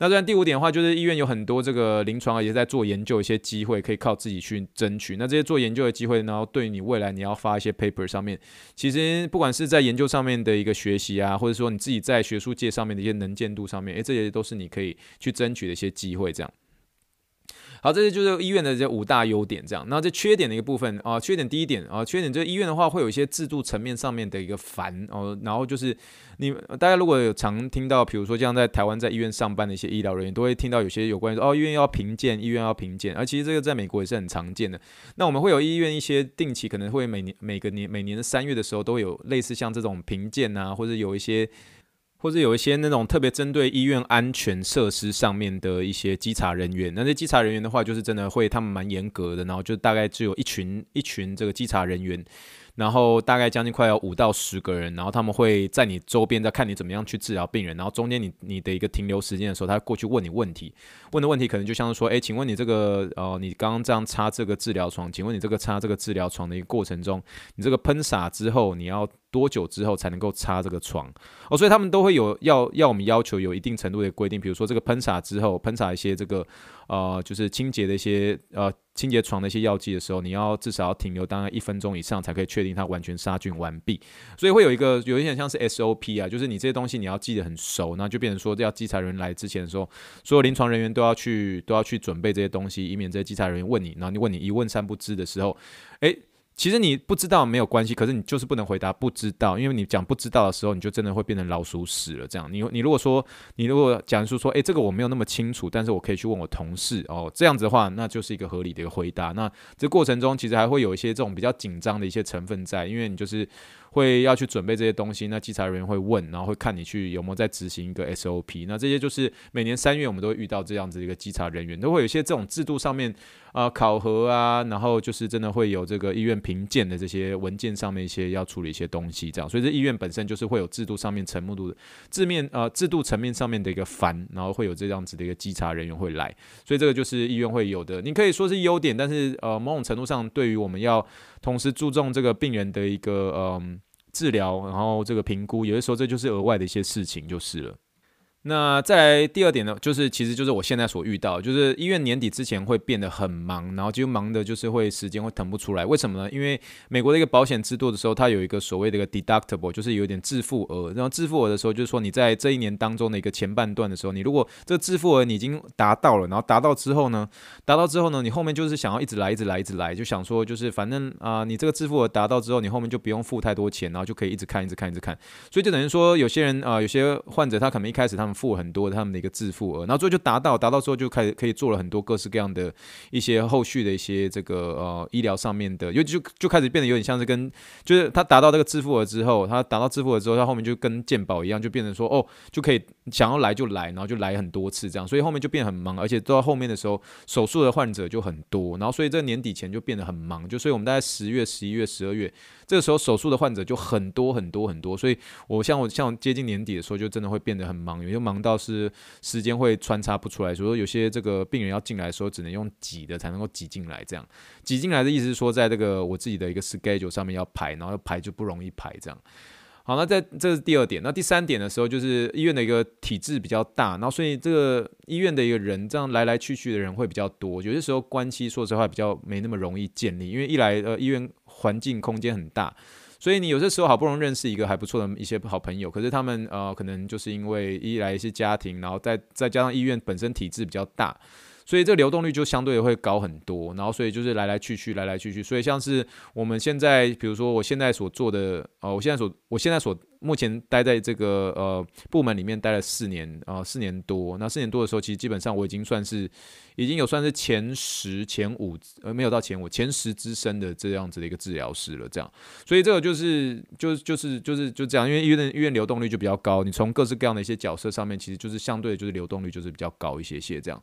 那这样第五点的话，就是医院有很多这个临床啊也在做研究，一些机会可以靠自己去争取。那这些做研究的机会，然后对你未来你要发一些 paper 上面，其实不管是在研究上面的一个学习啊，或者说你自己在学术界上面的一些能见度上面，诶，这些都是你可以去争取的一些机会，这样。好，这些就是医院的这五大优点，这样。那这缺点的一个部分啊，缺点第一点啊，缺点就是医院的话会有一些制度层面上面的一个烦哦，然后就是你大家如果有常听到，比如说像在台湾在医院上班的一些医疗人员，都会听到有些有关于说哦，医院要评鉴，医院要评鉴，而其实这个在美国也是很常见的。那我们会有医院一些定期，可能会每年每个年每年的三月的时候，都会有类似像这种评鉴啊，或者有一些。或者有一些那种特别针对医院安全设施上面的一些稽查人员，那这稽查人员的话，就是真的会他们蛮严格的，然后就大概只有一群一群这个稽查人员，然后大概将近快要五到十个人，然后他们会在你周边在看你怎么样去治疗病人，然后中间你你的一个停留时间的时候，他过去问你问题，问的问题可能就像是说，诶，请问你这个呃，你刚刚这样插这个治疗床，请问你这个插这个治疗床的一个过程中，你这个喷洒之后，你要多久之后才能够擦这个床哦，所以他们都会有要要我们要求有一定程度的规定，比如说这个喷洒之后喷洒一些这个呃就是清洁的一些呃清洁床的一些药剂的时候，你要至少要停留大概一分钟以上才可以确定它完全杀菌完毕，所以会有一个有一点像是 SOP 啊，就是你这些东西你要记得很熟，那就变成说要稽查人员来之前的时候，所有临床人员都要去都要去准备这些东西，以免这些稽查人员问你，然后你问你一问三不知的时候，诶。其实你不知道没有关系，可是你就是不能回答不知道，因为你讲不知道的时候，你就真的会变成老鼠屎了。这样，你你如果说你如果讲述说，诶，这个我没有那么清楚，但是我可以去问我同事哦，这样子的话，那就是一个合理的一个回答。那这过程中其实还会有一些这种比较紧张的一些成分在，因为你就是。会要去准备这些东西，那稽查人员会问，然后会看你去有没有在执行一个 SOP。那这些就是每年三月我们都会遇到这样子一个稽查人员，都会有一些这种制度上面啊、考核啊，然后就是真的会有这个医院评鉴的这些文件上面一些要处理一些东西，这样。所以这医院本身就是会有制度上面层面的字面呃制度层面上面的一个烦，然后会有这样子的一个稽查人员会来，所以这个就是医院会有的。你可以说是优点，但是呃某种程度上对于我们要同时注重这个病人的一个嗯。治疗，然后这个评估，有的时候这就是额外的一些事情，就是了。那再第二点呢，就是其实就是我现在所遇到，就是医院年底之前会变得很忙，然后就忙的就是会时间会腾不出来。为什么呢？因为美国的一个保险制度的时候，它有一个所谓的一个 deductible，就是有点自付额。然后自付额的时候，就是说你在这一年当中的一个前半段的时候，你如果这个自付额你已经达到了，然后达到之后呢，达到之后呢，你后面就是想要一直来，一直来，一直来，就想说就是反正啊、你这个自付额达到之后，你后面就不用付太多钱，然后就可以一直看，一直看，一直看。所以就等于说，有些人啊、有些患者他可能一开始他付很多他们的一个自付额，然后最后就达到，达到之后就开始可以做了很多各式各样的一些后续的一些这个呃医疗上面的，尤其就就开始变得有点像是跟就是他达到这个自付额之后，他达到自付额之后，他后面就跟健保一样，就变成说哦就可以想要来就来，然后就来很多次这样，所以后面就变很忙，而且到后面的时候手术的患者就很多，然后所以这年底前就变得很忙，就所以我们大概十月、十一月、十二月这个时候手术的患者就很多很多很多，所以我像我像接近年底的时候就真的会变得很忙，忙到是。时间会穿插不出来，所以说有些这个病人要进来的时候，只能用挤的才能够挤进来。这样挤进来的意思是说，在这个我自己的一个 schedule 上面要排，然后要排就不容易排。这样好，那在这是第二点。那第三点的时候，就是医院的一个体制比较大，然后所以这个医院的一个人这样来来去去的人会比较多，有些时候关系说实话比较没那么容易建立，因为一来呃医院环境空间很大。所以你有些时候好不容易认识一个还不错的一些好朋友，可是他们呃可能就是因为一来一些家庭，然后再再加上医院本身体制比较大，所以这个流动率就相对会高很多。然后所以就是来来去去，来来去去。所以像是我们现在，比如说我现在所做的，呃，我现在所我现在所。目前待在这个呃部门里面待了四年啊，四年多。那四年多的时候，其实基本上我已经算是已经有算是前十、前五，呃，没有到前五，前十资深的这样子的一个治疗师了。这样，所以这个就是就就是就是就这样，因为医院医院流动率就比较高，你从各式各样的一些角色上面，其实就是相对就是流动率就是比较高一些些这样。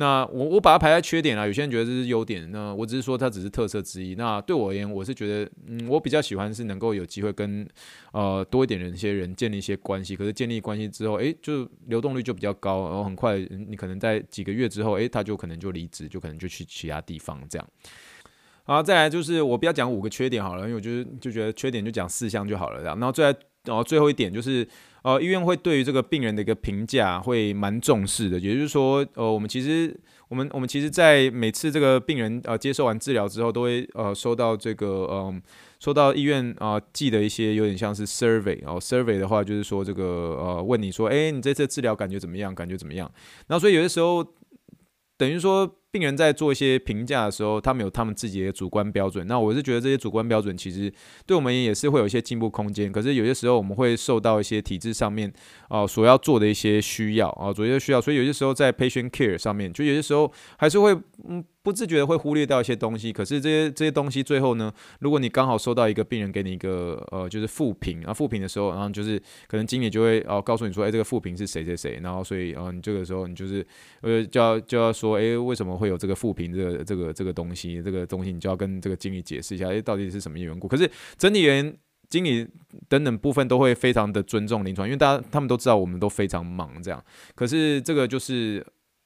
那我我把它排在缺点啊，有些人觉得这是优点，那我只是说它只是特色之一。那对我而言，我是觉得，嗯，我比较喜欢是能够有机会跟呃多一点人一些人建立一些关系。可是建立关系之后，诶，就流动率就比较高，然后很快你可能在几个月之后，诶，他就可能就离职，就可能就去其他地方这样。好，再来就是我不要讲五个缺点好了，因为我觉得就觉得缺点就讲四项就好了。然后最后，然后最后一点就是。呃，医院会对于这个病人的一个评价会蛮重视的，也就是说，呃，我们其实我们我们其实，在每次这个病人呃接受完治疗之后，都会呃收到这个嗯、呃、收到医院啊、寄的一些有点像是 survey，然后 survey 的话就是说这个呃问你说，哎，你这次治疗感觉怎么样？感觉怎么样？那所以有的时候等于说。病人在做一些评价的时候，他们有他们自己的主观标准。那我是觉得这些主观标准其实对我们也是会有一些进步空间。可是有些时候我们会受到一些体制上面啊、所要做的一些需要啊，做一些需要。所以有些时候在 patient care 上面，就有些时候还是会嗯。不自觉的会忽略掉一些东西，可是这些这些东西最后呢，如果你刚好收到一个病人给你一个呃就是复评啊复评的时候，然后就是可能经理就会哦、告诉你说，哎、这个复评是谁谁谁，然后所以呃你这个时候你就是呃就要就要说，哎、为什么会有这个复评这个这个这个东西，这个东西你就要跟这个经理解释一下，哎、到底是什么缘故？可是整体员经理等等部分都会非常的尊重临床，因为大家他们都知道我们都非常忙这样，可是这个就是。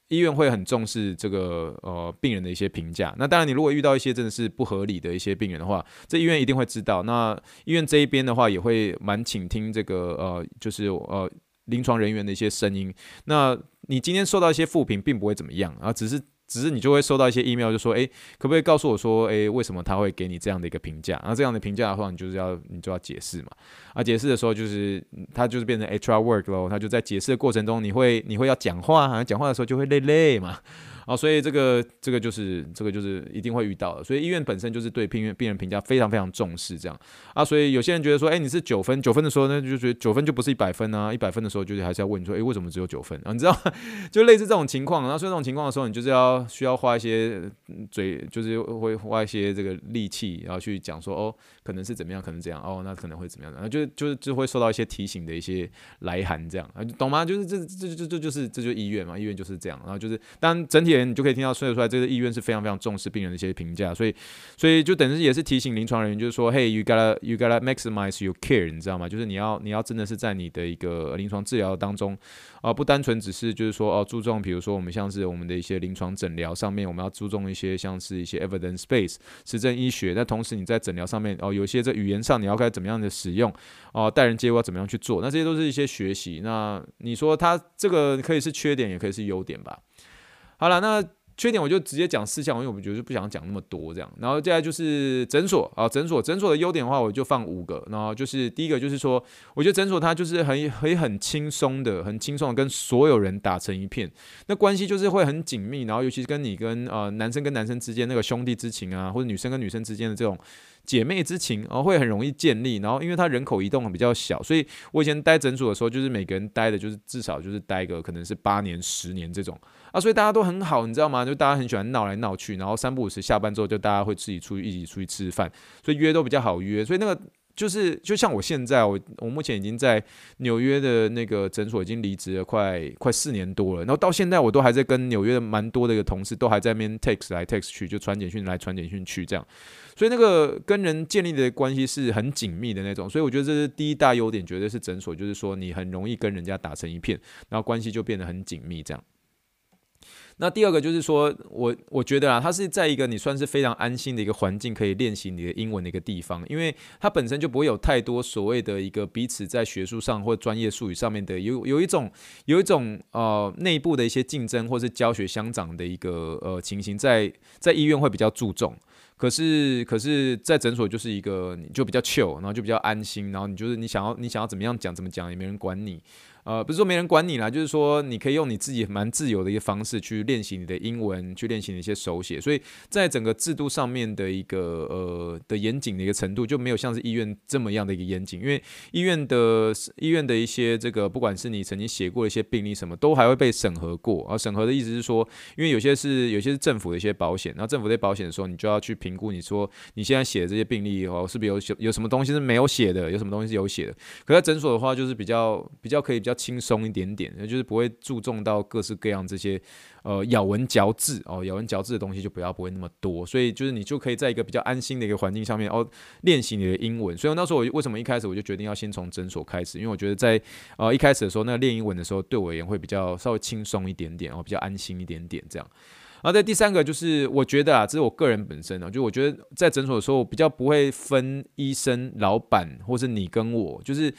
医院会很重视这个呃病人的一些评价。那当然，你如果遇到一些真的是不合理的一些病人的话，这医院一定会知道。那医院这一边的话，也会蛮倾听这个呃，就是呃临床人员的一些声音。那你今天受到一些负评，并不会怎么样啊，只是。只是你就会收到一些 email，就说，诶，可不可以告诉我说，诶，为什么他会给你这样的一个评价？那这样的评价的话，你就是要你就要解释嘛。啊，解释的时候就是他就是变成 HR work 咯，他就在解释的过程中，你会你会要讲话，好像讲话的时候就会累累嘛。啊，所以这个这个就是这个就是一定会遇到的，所以医院本身就是对病院病人评价非常非常重视这样啊，所以有些人觉得说，哎，你是九分九分的时候呢，就觉得九分就不是一百分啊，一百分的时候就是还是要问你说，哎，为什么只有九分啊？[laughs] 你知道，就类似这种情况，然后所以这种情况的时候，你就是要需要花一些嘴，就是会花一些这个力气，然后去讲说，哦，可能是怎么样，可能这样，哦，那可能会怎么样，然后就就就会受到一些提醒的一些来函这样啊，懂吗？就是这这这这就是这就是医院嘛，医院就是这样，然后就是当整体。你就可以听到说得出来，这个医院是非常非常重视病人的一些评价，所以，所以就等于也是提醒临床人员，就是说，Hey，you gotta you gotta maximize your care，你知道吗？就是你要你要真的是在你的一个临床治疗当中，啊、呃，不单纯只是就是说哦，注重比如说我们像是我们的一些临床诊疗上面，我们要注重一些像是一些 evidence base 实证医学，那同时你在诊疗上面哦，有些这语言上你要该怎么样的使用哦，待人接物要怎么样去做，那这些都是一些学习。那你说他这个可以是缺点，也可以是优点吧？好了，那缺点我就直接讲四项，因为我们觉得不想讲那么多这样。然后接下来就是诊所啊，诊所诊所的优点的话，我就放五个。然后就是第一个就是说，我觉得诊所它就是很很很轻松的，很轻松的跟所有人打成一片，那关系就是会很紧密。然后尤其是跟你跟呃男生跟男生之间那个兄弟之情啊，或者女生跟女生之间的这种。姐妹之情，然后会很容易建立，然后因为他人口移动比较小，所以我以前待诊所的时候，就是每个人待的，就是至少就是待个可能是八年、十年这种啊，所以大家都很好，你知道吗？就大家很喜欢闹来闹去，然后三不五时下班之后，就大家会自己出去一起出去吃饭，所以约都比较好约，所以那个。就是就像我现在，我我目前已经在纽约的那个诊所已经离职了快快四年多了，然后到现在我都还在跟纽约的蛮多的一个同事都还在那边 text 来 text 去，就传简讯来传简讯去这样，所以那个跟人建立的关系是很紧密的那种，所以我觉得这是第一大优点，绝对是诊所，就是说你很容易跟人家打成一片，然后关系就变得很紧密这样。那第二个就是说，我我觉得啊，它是在一个你算是非常安心的一个环境，可以练习你的英文的一个地方，因为它本身就不会有太多所谓的一个彼此在学术上或专业术语上面的有有一种有一种呃内部的一些竞争或是教学相长的一个呃情形，在在医院会比较注重，可是可是在诊所就是一个你就比较 chill，然后就比较安心，然后你就是你想要你想要怎么样讲怎么讲，也没人管你。呃，不是说没人管你啦，就是说你可以用你自己蛮自由的一个方式去练习你的英文，去练习你一些手写。所以在整个制度上面的一个呃的严谨的一个程度，就没有像是医院这么样的一个严谨。因为医院的医院的一些这个，不管是你曾经写过的一些病历什么，都还会被审核过。而审核的意思是说，因为有些是有些是政府的一些保险，那政府的保险的时候，你就要去评估，你说你现在写的这些病历哦，是不是有有什么东西是没有写的，有什么东西是有写的。可在诊所的话，就是比较比较可以比较。轻松一点点，也就是不会注重到各式各样这些呃咬文嚼字哦，咬文嚼字的东西就不要不会那么多，所以就是你就可以在一个比较安心的一个环境上面哦练习你的英文。所以那时候我为什么一开始我就决定要先从诊所开始，因为我觉得在呃一开始的时候，那练英文的时候对我而言会比较稍微轻松一点点哦，比较安心一点点这样。然后在第三个就是我觉得啊，这是我个人本身啊，就我觉得在诊所的时候我比较不会分医生、老板或是你跟我，就是。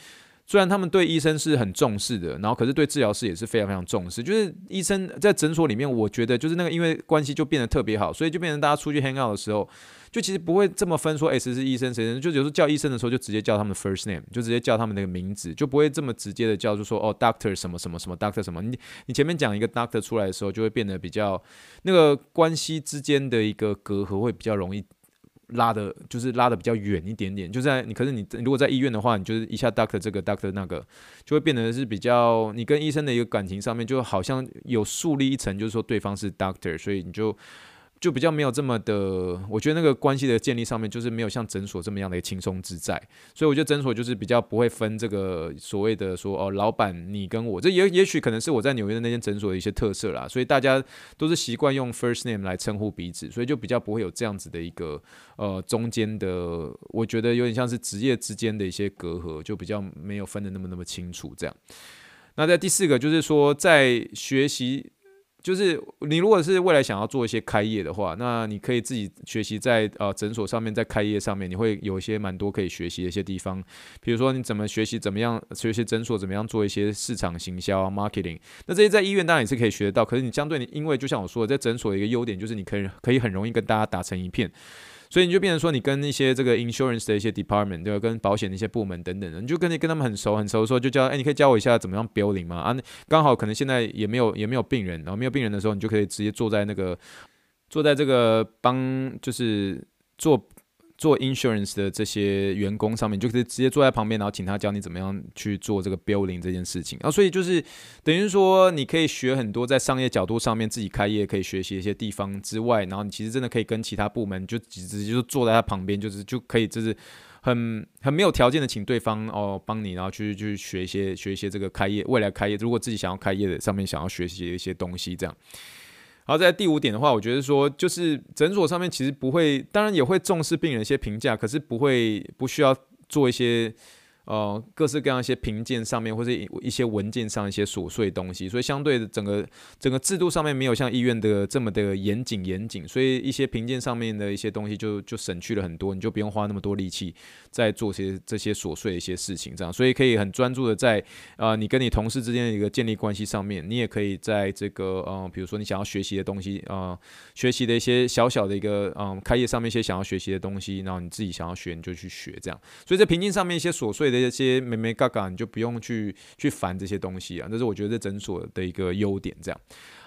虽然他们对医生是很重视的，然后可是对治疗师也是非常非常重视。就是医生在诊所里面，我觉得就是那个因为关系就变得特别好，所以就变成大家出去 hang out 的时候，就其实不会这么分说，哎，谁是医生，谁是就有时候叫医生的时候就直接叫他们的 first name，就直接叫他们那个名字，就不会这么直接的叫，就说哦，doctor 什么什么什么 doctor 什么。你你前面讲一个 doctor 出来的时候，就会变得比较那个关系之间的一个隔阂会比较容易。拉的，就是拉的比较远一点点，就在你，可是你如果在医院的话，你就是一下 doctor 这个 doctor 那个，就会变得是比较你跟医生的一个感情上面，就好像有树立一层，就是说对方是 doctor，所以你就。就比较没有这么的，我觉得那个关系的建立上面，就是没有像诊所这么样的轻松自在，所以我觉得诊所就是比较不会分这个所谓的说哦，老板你跟我，这也也许可能是我在纽约的那间诊所的一些特色啦，所以大家都是习惯用 first name 来称呼彼此，所以就比较不会有这样子的一个呃中间的，我觉得有点像是职业之间的一些隔阂，就比较没有分得那么那么清楚这样。那在第四个就是说在学习。就是你如果是未来想要做一些开业的话，那你可以自己学习在呃诊所上面，在开业上面，你会有一些蛮多可以学习的一些地方。比如说你怎么学习，怎么样学习诊所，怎么样做一些市场行销啊、marketing。那这些在医院当然也是可以学得到，可是你相对你，因为就像我说的，在诊所的一个优点就是你可以可以很容易跟大家打成一片。所以你就变成说，你跟一些这个 insurance 的一些 department，对吧？跟保险的一些部门等等的，你就跟你跟他们很熟很熟说，就教，哎，你可以教我一下怎么样 building 吗？啊，刚好可能现在也没有也没有病人，然后没有病人的时候，你就可以直接坐在那个坐在这个帮就是做。做 insurance 的这些员工上面，就可以直接坐在旁边，然后请他教你怎么样去做这个 building 这件事情。然后所以就是等于说，你可以学很多在商业角度上面自己开业可以学习一些地方之外，然后你其实真的可以跟其他部门就直接就坐在他旁边，就是就可以就是很很没有条件的请对方哦帮你，然后去去学一些学一些这个开业未来开业，如果自己想要开业的上面想要学习的一些东西这样。好，在第五点的话，我觉得说就是诊所上面其实不会，当然也会重视病人一些评价，可是不会不需要做一些。呃，各式各样一些评鉴上面，或者一些文件上一些琐碎东西，所以相对的整个整个制度上面没有像医院的这么的严谨严谨，所以一些评鉴上面的一些东西就就省去了很多，你就不用花那么多力气在做些这些琐碎的一些事情，这样，所以可以很专注的在啊、你跟你同事之间的一个建立关系上面，你也可以在这个呃，比如说你想要学习的东西啊、学习的一些小小的一个嗯、开业上面一些想要学习的东西，然后你自己想要学你就去学这样，所以在评鉴上面一些琐碎的。这些美美嘎嘎，你就不用去去烦这些东西啊，这是我觉得这诊所的一个优点。这样，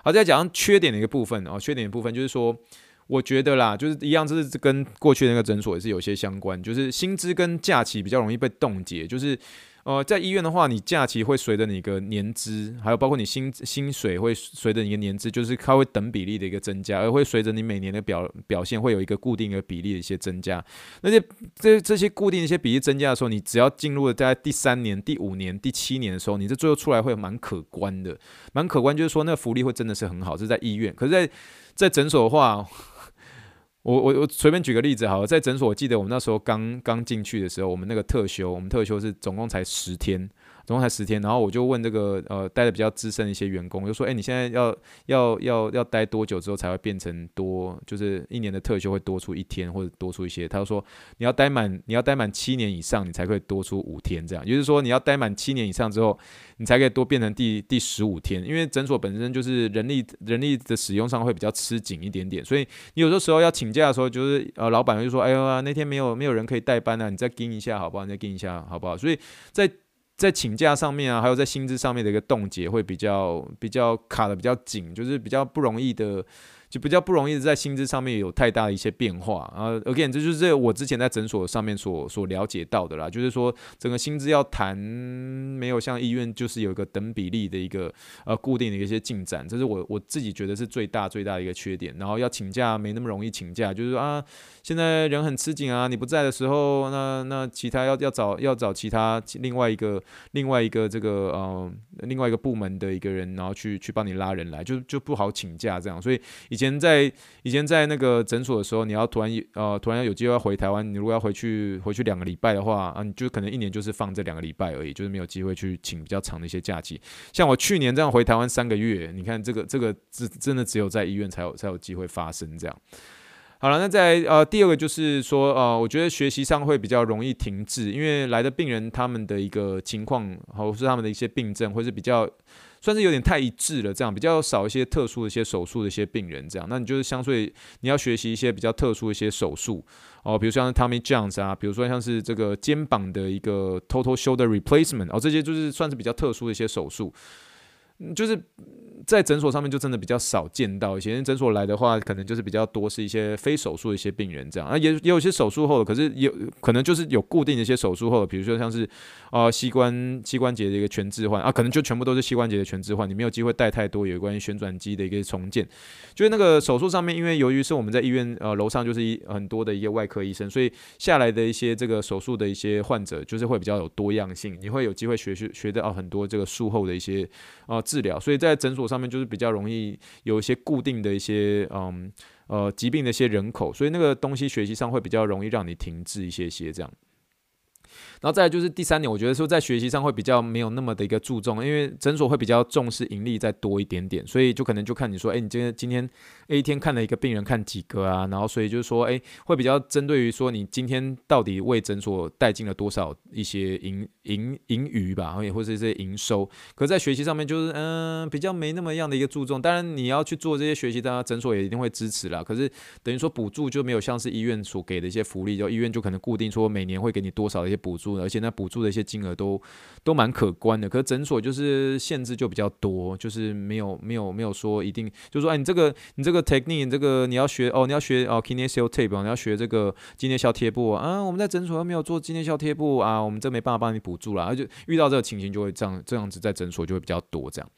好，再讲缺点的一个部分哦，缺点的部分就是说，我觉得啦，就是一样，就是跟过去那个诊所也是有些相关，就是薪资跟假期比较容易被冻结，就是。呃，在医院的话，你假期会随着你个年资，还有包括你薪薪水会随着你的年资，就是它会等比例的一个增加，而会随着你每年的表表现会有一个固定的比例的一些增加。那些这这些固定一些比例增加的时候，你只要进入了在第三年、第五年、第七年的时候，你这最后出来会蛮可观的，蛮可观，就是说那福利会真的是很好。这是在医院，可是在在诊所的话。我我我随便举个例子好了，在诊所，我记得我们那时候刚刚进去的时候，我们那个特休，我们特休是总共才十天。总共才十天，然后我就问这个呃待的比较资深的一些员工，就说：哎，你现在要要要要待多久之后才会变成多？就是一年的特休会多出一天或者多出一些？他就说你要待满你要待满七年以上，你才可以多出五天这样。也就是说你要待满七年以上之后，你才可以多变成第第十五天。因为诊所本身就是人力人力的使用上会比较吃紧一点点，所以你有的时候要请假的时候，就是呃老板就说：哎呦啊，那天没有没有人可以代班啊，你再盯一下好不好？你再盯一下好不好？所以在在请假上面啊，还有在薪资上面的一个冻结会比较比较卡的比较紧，就是比较不容易的。就比较不容易在薪资上面有太大的一些变化啊。Again，这就是我之前在诊所上面所所了解到的啦，就是说整个薪资要谈没有像医院就是有一个等比例的一个呃固定的一些进展，这是我我自己觉得是最大最大的一个缺点。然后要请假没那么容易请假，就是说啊，现在人很吃紧啊，你不在的时候，那那其他要要找要找其他另外一个另外一个这个呃另外一个部门的一个人，然后去去帮你拉人来，就就不好请假这样，所以。以前在以前在那个诊所的时候，你要突然呃突然有机会要回台湾，你如果要回去回去两个礼拜的话啊，你就可能一年就是放这两个礼拜而已，就是没有机会去请比较长的一些假期。像我去年这样回台湾三个月，你看这个这个真真的只有在医院才有才有机会发生这样。好了，那在呃第二个就是说呃，我觉得学习上会比较容易停滞，因为来的病人他们的一个情况，或是他们的一些病症，或是比较。算是有点太一致了，这样比较少一些特殊的一些手术的一些病人，这样，那你就是相对你要学习一些比较特殊的一些手术哦，比如像 Tommy John's 啊，比如说像是这个肩膀的一个 Total Shoulder Replacement 哦，这些就是算是比较特殊的一些手术，就是。在诊所上面就真的比较少见到一些，诊所来的话，可能就是比较多是一些非手术的一些病人这样啊，也也有些手术后的，可是有可能就是有固定的一些手术后的，比如说像是啊膝关膝关节的一个全置换啊，可能就全部都是膝关节的全置换，你没有机会带太多有关于旋转肌的一个重建。就是那个手术上面，因为由于是我们在医院呃楼上就是一很多的一个外科医生，所以下来的一些这个手术的一些患者就是会比较有多样性，你会有机会学学学到很多这个术后的一些啊治疗，所以在诊所上。面就是比较容易有一些固定的一些嗯呃疾病的一些人口，所以那个东西学习上会比较容易让你停滞一些些这样。然后再来就是第三点，我觉得说在学习上会比较没有那么的一个注重，因为诊所会比较重视盈利再多一点点，所以就可能就看你说，哎，你今天今天一天看了一个病人看几个啊？然后所以就是说，哎，会比较针对于说你今天到底为诊所带进了多少一些盈盈盈余吧，然后也或者是这些营收。可在学习上面就是嗯、比较没那么样的一个注重。当然你要去做这些学习，当然诊所也一定会支持啦。可是等于说补助就没有像是医院所给的一些福利，就医院就可能固定说每年会给你多少的一些补助。而且那补助的一些金额都都蛮可观的，可是诊所就是限制就比较多，就是没有没有没有说一定，就是说哎，你这个你这个 technique，这个你要学哦，你要学哦，Kinesio tape，你要学这个肌内效贴布啊，我们在诊所又没有做肌内效贴布啊，我们这没办法帮你补助啦，而且遇到这个情形就会这样这样子，在诊所就会比较多这样。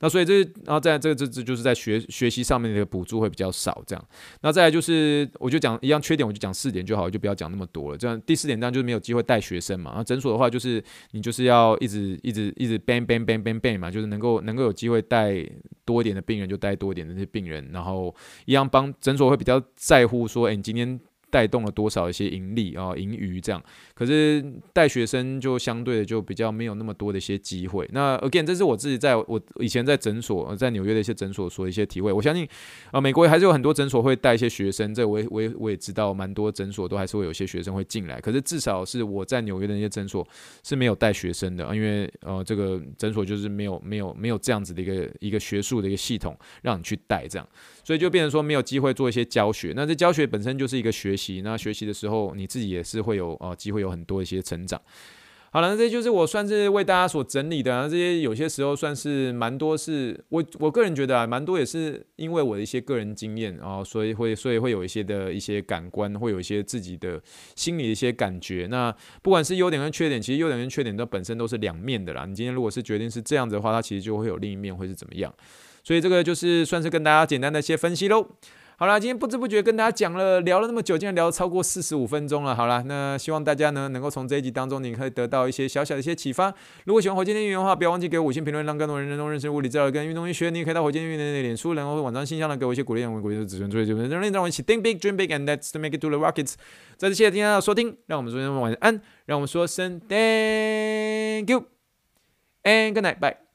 那所以这然后在这这这就是在学学习上面的补助会比较少这样。那再来就是我就讲一样缺点，我就讲四点就好，就不要讲那么多了。这样第四点当然就是没有机会带学生嘛。然后诊所的话，就是你就是要一直一直一直 bang bang bang bang bang 嘛，就是能够能够有机会带多一点的病人，就带多一点的那些病人，然后一样帮诊所会比较在乎说，哎，你今天。带动了多少一些盈利啊、盈余这样，可是带学生就相对的就比较没有那么多的一些机会。那 again，这是我自己在我以前在诊所，在纽约的一些诊所所一些体会。我相信啊，美国还是有很多诊所会带一些学生，这我也我也我也知道，蛮多诊所都还是会有些学生会进来。可是至少是我在纽约的那些诊所是没有带学生的，因为呃，这个诊所就是没有没有没有这样子的一个一个学术的一个系统让你去带这样，所以就变成说没有机会做一些教学。那这教学本身就是一个学习，那学习的时候，你自己也是会有呃机会有很多一些成长。好了，那这就是我算是为大家所整理的，啊，这些有些时候算是蛮多是，我我个人觉得啊，蛮多也是因为我的一些个人经验啊，所以会所以会有一些的一些感官，会有一些自己的心里的一些感觉。那不管是优点跟缺点，其实优点跟缺点都本身都是两面的啦。你今天如果是决定是这样子的话，它其实就会有另一面会是怎么样。所以这个就是算是跟大家简单的一些分析喽。好啦，今天不知不觉跟大家讲了聊了那么久，竟然聊了超过四十五分钟了。好啦，那希望大家呢能够从这一集当中，你可以得到一些小小的一些启发。如果喜欢火箭队运营的话，不要忘记给我五星评论，让更多人能够认识物理治疗跟运动医学。你也可以到火箭运营的脸书，然后网站信箱呢给我一些鼓励，让我鼓励的子孙作业，就能让我们一起 think big, dream big, and let's make it to the rockets。再次谢谢大家的收听，让我们说声晚安，让我们说声 thank you and good night, bye。